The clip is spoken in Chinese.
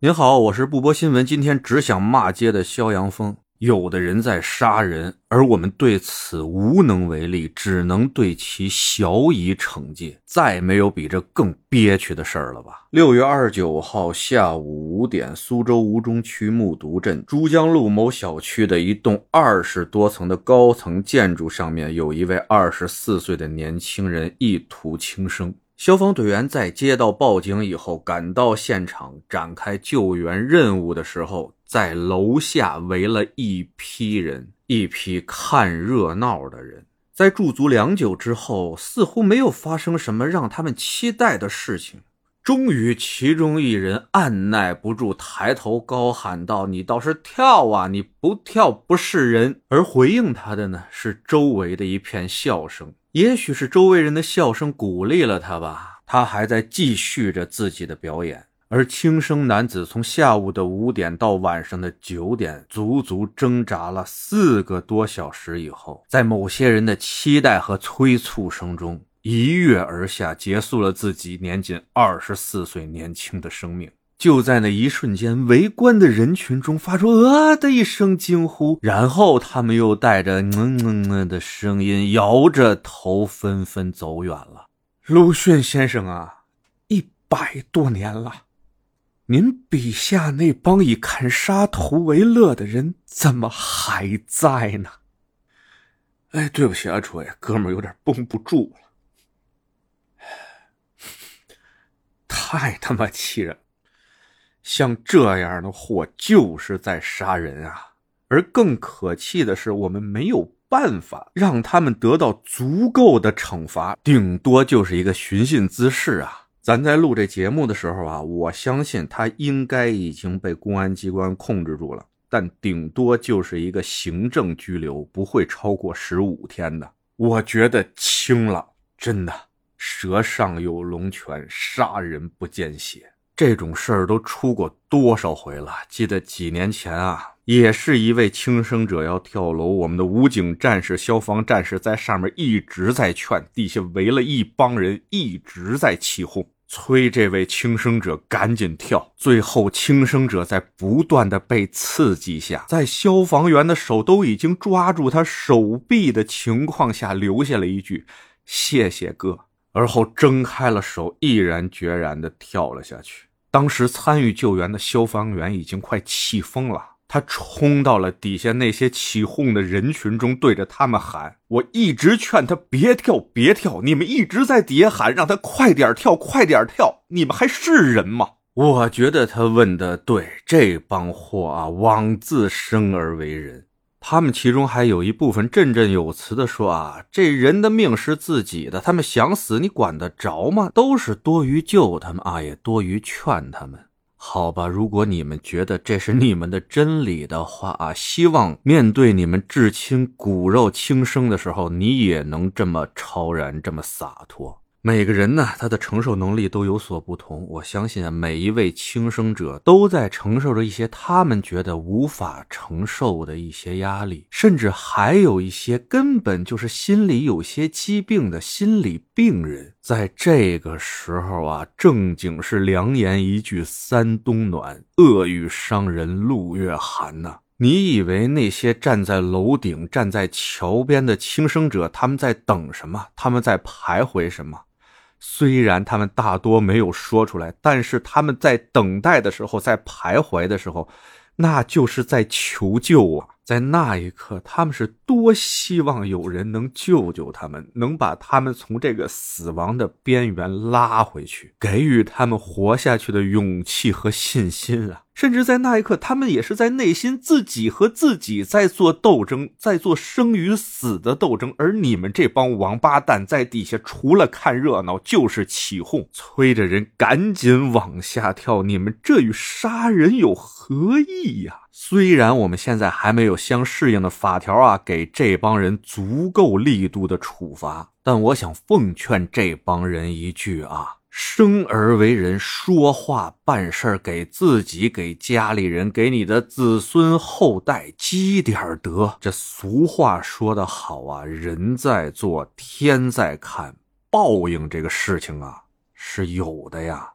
您好，我是不播新闻，今天只想骂街的肖阳峰。有的人在杀人，而我们对此无能为力，只能对其小以惩戒。再没有比这更憋屈的事儿了吧？六月二十九号下午五点，苏州吴中区木渎镇珠江路某小区的一栋二十多层的高层建筑上面，有一位二十四岁的年轻人意图轻生。消防队员在接到报警以后，赶到现场展开救援任务的时候，在楼下围了一批人，一批看热闹的人。在驻足良久之后，似乎没有发生什么让他们期待的事情。终于，其中一人按耐不住，抬头高喊道：“你倒是跳啊！你不跳不是人。”而回应他的呢，是周围的一片笑声。也许是周围人的笑声鼓励了他吧，他还在继续着自己的表演。而轻生男子从下午的五点到晚上的九点，足足挣扎了四个多小时以后，在某些人的期待和催促声中，一跃而下，结束了自己年仅二十四岁年轻的生命。就在那一瞬间，围观的人群中发出“啊”的一声惊呼，然后他们又带着“嗯嗯嗯”的声音，摇着头纷纷走远了。鲁迅先生啊，一百多年了，您笔下那帮以看沙图为乐的人，怎么还在呢？哎，对不起啊，楚爷，哥们有点绷不住了，太他妈气人！像这样的货就是在杀人啊！而更可气的是，我们没有办法让他们得到足够的惩罚，顶多就是一个寻衅滋事啊！咱在录这节目的时候啊，我相信他应该已经被公安机关控制住了，但顶多就是一个行政拘留，不会超过十五天的。我觉得轻了，真的，蛇上有龙泉，杀人不见血。这种事儿都出过多少回了？记得几年前啊，也是一位轻生者要跳楼，我们的武警战士、消防战士在上面一直在劝，底下围了一帮人一直在起哄，催这位轻生者赶紧跳。最后，轻生者在不断的被刺激下，在消防员的手都已经抓住他手臂的情况下，留下了一句：“谢谢哥。”而后睁开了手，毅然决然的跳了下去。当时参与救援的消防员已经快气疯了，他冲到了底下那些起哄的人群中，对着他们喊：“我一直劝他别跳，别跳，你们一直在底下喊让他快点跳，快点跳，你们还是人吗？”我觉得他问的对，这帮货啊，枉自生而为人。他们其中还有一部分振振有词的说：“啊，这人的命是自己的，他们想死，你管得着吗？都是多余救他们啊，也多余劝他们。好吧，如果你们觉得这是你们的真理的话啊，希望面对你们至亲骨肉轻生的时候，你也能这么超然，这么洒脱。”每个人呢，他的承受能力都有所不同。我相信啊，每一位轻生者都在承受着一些他们觉得无法承受的一些压力，甚至还有一些根本就是心里有些疾病的心理病人。在这个时候啊，正经是良言一句三冬暖，恶语伤人六月寒呐。你以为那些站在楼顶、站在桥边的轻生者，他们在等什么？他们在徘徊什么？虽然他们大多没有说出来，但是他们在等待的时候，在徘徊的时候，那就是在求救啊！在那一刻，他们是多希望有人能救救他们，能把他们从这个死亡的边缘拉回去，给予他们活下去的勇气和信心啊！甚至在那一刻，他们也是在内心自己和自己在做斗争，在做生与死的斗争。而你们这帮王八蛋在底下，除了看热闹就是起哄，催着人赶紧往下跳。你们这与杀人有何异呀？虽然我们现在还没有相适应的法条啊，给这帮人足够力度的处罚，但我想奉劝这帮人一句啊。生而为人，说话办事给自己、给家里人、给你的子孙后代积点德。这俗话说得好啊，人在做，天在看，报应这个事情啊是有的呀。